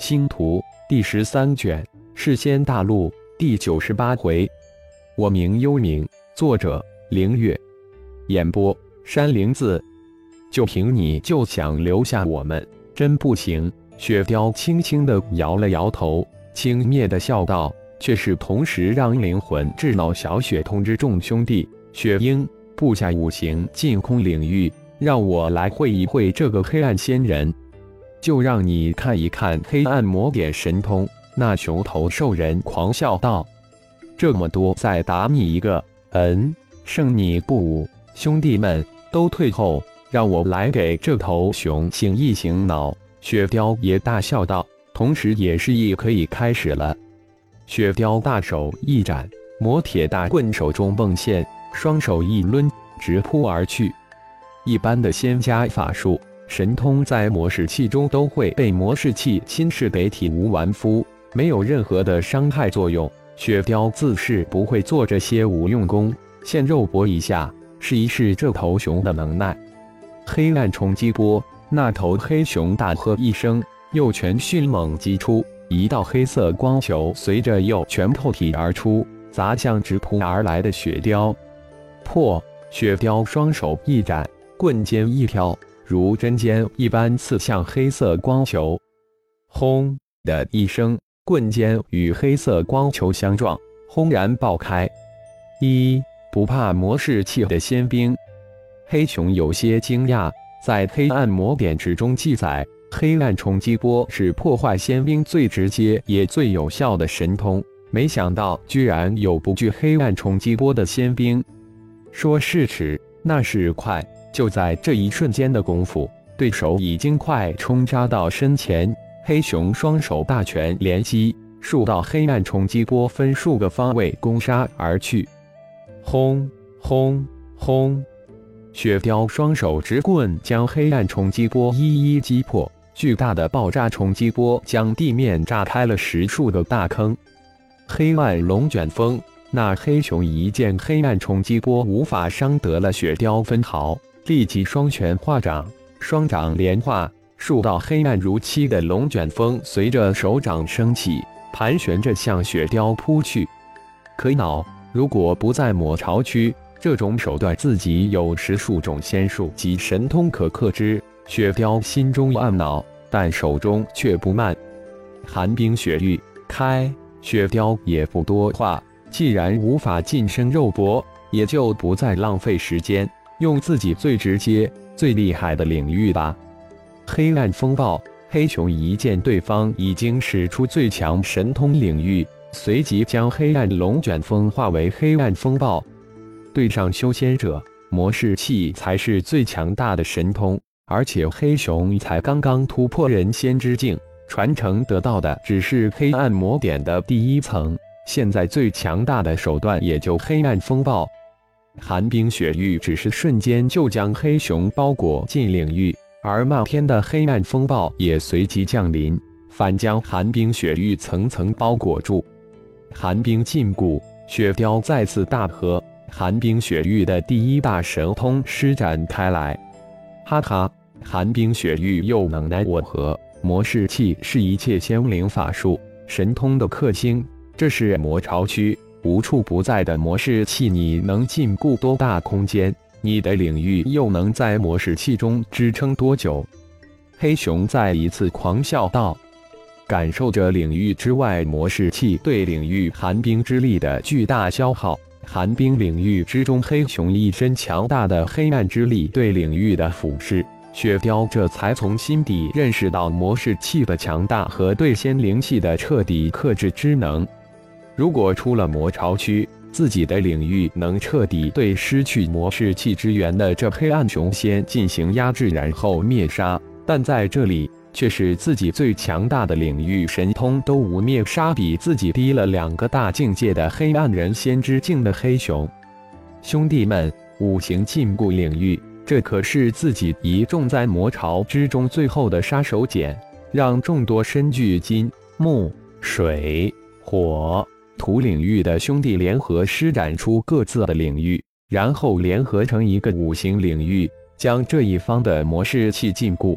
星图第十三卷，世仙大陆第九十八回。我名幽冥，作者凌月，演播山灵子。就凭你就想留下我们，真不行。雪雕轻轻的摇了摇头，轻蔑的笑道：“却是同时让灵魂智脑小雪通知众兄弟，雪鹰布下五行禁空领域，让我来会一会这个黑暗仙人。”就让你看一看黑暗魔点神通。那熊头兽人狂笑道：“这么多，再打你一个，嗯，胜你不武。兄弟们都退后，让我来给这头熊醒一醒脑。”雪雕也大笑道，同时也示意可以开始了。雪雕大手一展，魔铁大棍手中迸现，双手一抡，直扑而去。一般的仙家法术。神通在魔士器中都会被魔士器侵蚀得体无完肤，没有任何的伤害作用。雪雕自是不会做这些无用功，现肉搏一下，试一试这头熊的能耐。黑暗冲击波，那头黑熊大喝一声，右拳迅猛击出，一道黑色光球随着右拳透体而出，砸向直扑而来的雪雕。破！雪雕双手一展，棍尖一挑。如针尖一般刺向黑色光球，轰的一声，棍尖与黑色光球相撞，轰然爆开。一不怕魔士器的仙兵，黑熊有些惊讶。在黑暗魔典之中记载，黑暗冲击波是破坏仙兵最直接也最有效的神通，没想到居然有不惧黑暗冲击波的仙兵。说是迟，那是快。就在这一瞬间的功夫，对手已经快冲扎到身前。黑熊双手大拳连击，数道黑暗冲击波分数个方位攻杀而去。轰轰轰！雪雕双手直棍将黑暗冲击波一一击破，巨大的爆炸冲击波将地面炸开了十数个大坑。黑暗龙卷风，那黑熊一见黑暗冲击波无法伤得了雪雕分毫。立即双拳化掌，双掌连化，数道黑暗如漆的龙卷风随着手掌升起，盘旋着向雪雕扑去。可恼！如果不在魔巢区，这种手段自己有十数种仙术及神通可克之。雪雕心中暗恼，但手中却不慢。寒冰雪域开，雪雕也不多话，既然无法近身肉搏，也就不再浪费时间。用自己最直接、最厉害的领域吧！黑暗风暴，黑熊一见对方已经使出最强神通领域，随即将黑暗龙卷风化为黑暗风暴。对上修仙者，魔式器才是最强大的神通，而且黑熊才刚刚突破人仙之境，传承得到的只是黑暗魔点的第一层，现在最强大的手段也就黑暗风暴。寒冰雪域只是瞬间就将黑熊包裹进领域，而漫天的黑暗风暴也随即降临，反将寒冰雪域层层包裹住。寒冰禁锢，雪雕再次大喝，寒冰雪域的第一大神通施展开来。哈哈，寒冰雪域又能奈我何？魔士器是一切仙灵法术神通的克星，这是魔巢区。无处不在的模式器，你能禁锢多大空间？你的领域又能在模式器中支撑多久？黑熊再一次狂笑道，感受着领域之外模式器对领域寒冰之力的巨大消耗。寒冰领域之中，黑熊一身强大的黑暗之力对领域的腐蚀。雪雕这才从心底认识到模式器的强大和对仙灵气的彻底克制之能。如果出了魔巢区，自己的领域能彻底对失去魔士气之源的这黑暗雄仙进行压制，然后灭杀。但在这里，却是自己最强大的领域神通都无灭杀比自己低了两个大境界的黑暗人仙之境的黑熊。兄弟们，五行禁锢领域，这可是自己一众在魔巢之中最后的杀手锏，让众多身具金木水火。土领域的兄弟联合施展出各自的领域，然后联合成一个五行领域，将这一方的模式器禁锢。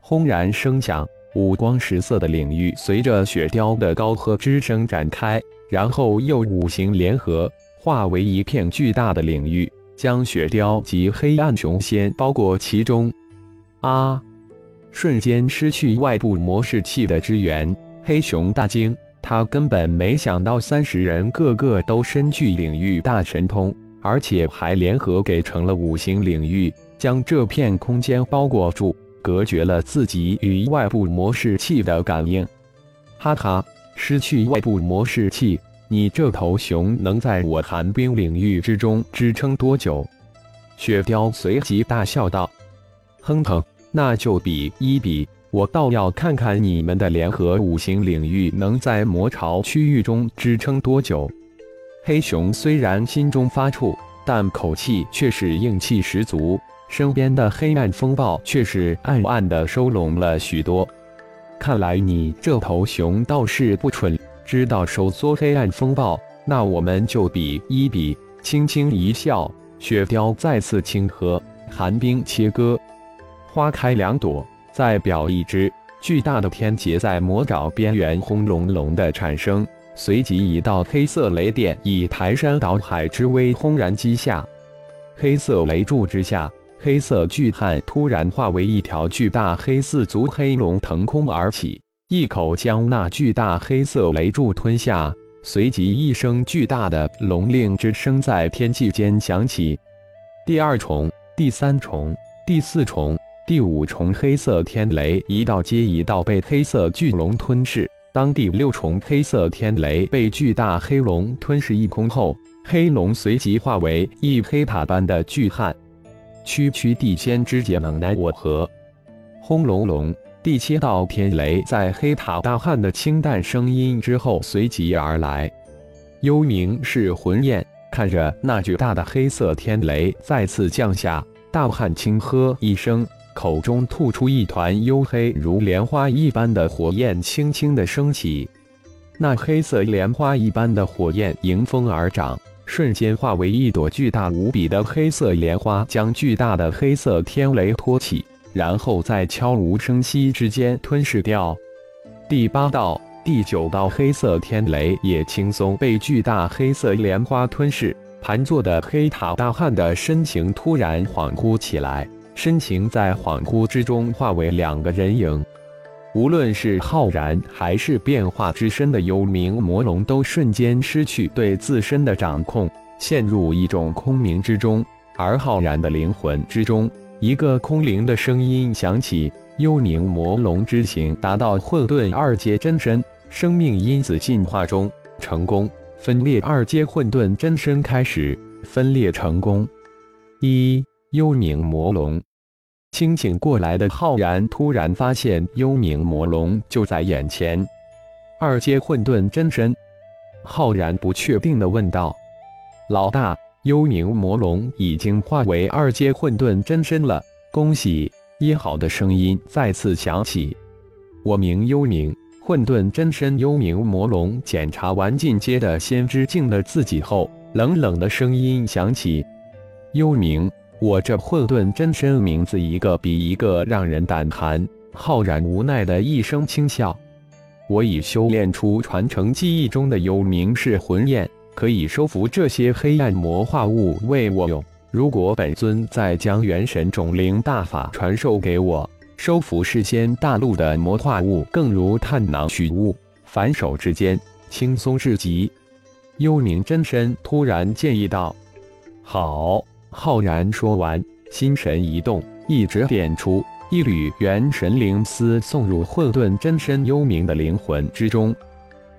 轰然声响，五光十色的领域随着雪雕的高喝之声展开，然后又五行联合，化为一片巨大的领域，将雪雕及黑暗雄仙包裹其中。啊！瞬间失去外部模式器的支援，黑熊大惊，他根本没想到三十人个个都身具领域大神通，而且还联合给成了五行领域，将这片空间包裹住。隔绝了自己与外部模式器的感应。哈哈，失去外部模式器，你这头熊能在我寒冰领域之中支撑多久？雪雕随即大笑道：“哼哼，那就比一比，我倒要看看你们的联合五行领域能在魔潮区域中支撑多久。”黑熊虽然心中发怵，但口气却是硬气十足。身边的黑暗风暴却是暗暗的收拢了许多。看来你这头熊倒是不蠢，知道收缩黑暗风暴。那我们就比一比。轻轻一笑，雪雕再次轻喝，寒冰切割，花开两朵。再表一只巨大的天劫在魔爪边缘轰隆隆的产生，随即一道黑色雷电以排山倒海之威轰然击下，黑色雷柱之下。黑色巨汉突然化为一条巨大黑四足黑龙腾空而起，一口将那巨大黑色雷柱吞下。随即，一声巨大的龙令之声在天际间响起。第二重、第三重、第四重、第五重黑色天雷一道接一道被黑色巨龙吞噬。当第六重黑色天雷被巨大黑龙吞噬一空后，黑龙随即化为一黑塔般的巨汉。区区地仙之劫，能奈我何？轰隆隆，第七道天雷在黑塔大汉的清淡声音之后随即而来。幽冥是魂焰，看着那巨大的黑色天雷再次降下，大汉轻喝一声，口中吐出一团黝黑如莲花一般的火焰，轻轻的升起。那黑色莲花一般的火焰迎风而长。瞬间化为一朵巨大无比的黑色莲花，将巨大的黑色天雷托起，然后在悄无声息之间吞噬掉。第八道、第九道黑色天雷也轻松被巨大黑色莲花吞噬。盘坐的黑塔大汉的身形突然恍惚起来，身形在恍惚之中化为两个人影。无论是浩然还是变化之身的幽冥魔龙，都瞬间失去对自身的掌控，陷入一种空明之中。而浩然的灵魂之中，一个空灵的声音响起：“幽冥魔龙之行达到混沌二阶真身，生命因子进化中成功，分裂二阶混沌真身开始分裂成功。”一幽冥魔龙。清醒过来的浩然突然发现幽冥魔龙就在眼前，二阶混沌真身。浩然不确定的问道：“老大，幽冥魔龙已经化为二阶混沌真身了，恭喜！”一好的声音再次响起：“我名幽冥，混沌真身。”幽冥魔龙检查完进阶的先知境的自己后，冷冷的声音响起：“幽冥。”我这混沌真身名字一个比一个让人胆寒。浩然无奈的一声轻笑：“我已修炼出传承记忆中的幽冥式魂焰，可以收服这些黑暗魔化物为我用。如果本尊再将元神种灵大法传授给我，收服世间大陆的魔化物，更如探囊取物，反手之间轻松至极。”幽冥真身突然建议道：“好。”浩然说完，心神一动，一指点出一缕元神灵丝，送入混沌真身幽冥的灵魂之中，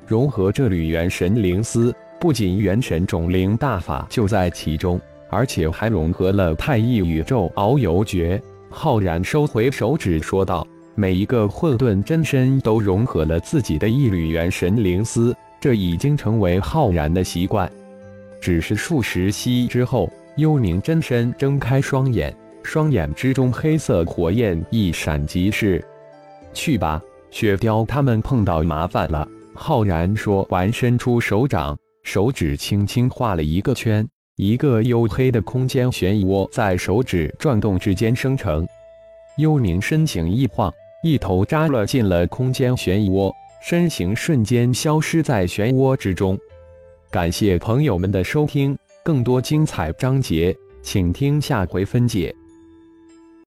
融合这缕元神灵丝。不仅元神种灵大法就在其中，而且还融合了太一宇宙遨游诀。浩然收回手指，说道：“每一个混沌真身都融合了自己的一缕元神灵丝，这已经成为浩然的习惯。只是数十息之后。”幽冥真身睁开双眼，双眼之中黑色火焰一闪即逝。去吧，雪雕他们碰到麻烦了。浩然说完，伸出手掌，手指轻轻画了一个圈，一个黝黑的空间漩涡在手指转动之间生成。幽冥身形一晃，一头扎了进了空间漩涡，身形瞬间消失在漩涡之中。感谢朋友们的收听。更多精彩章节请听下回分解。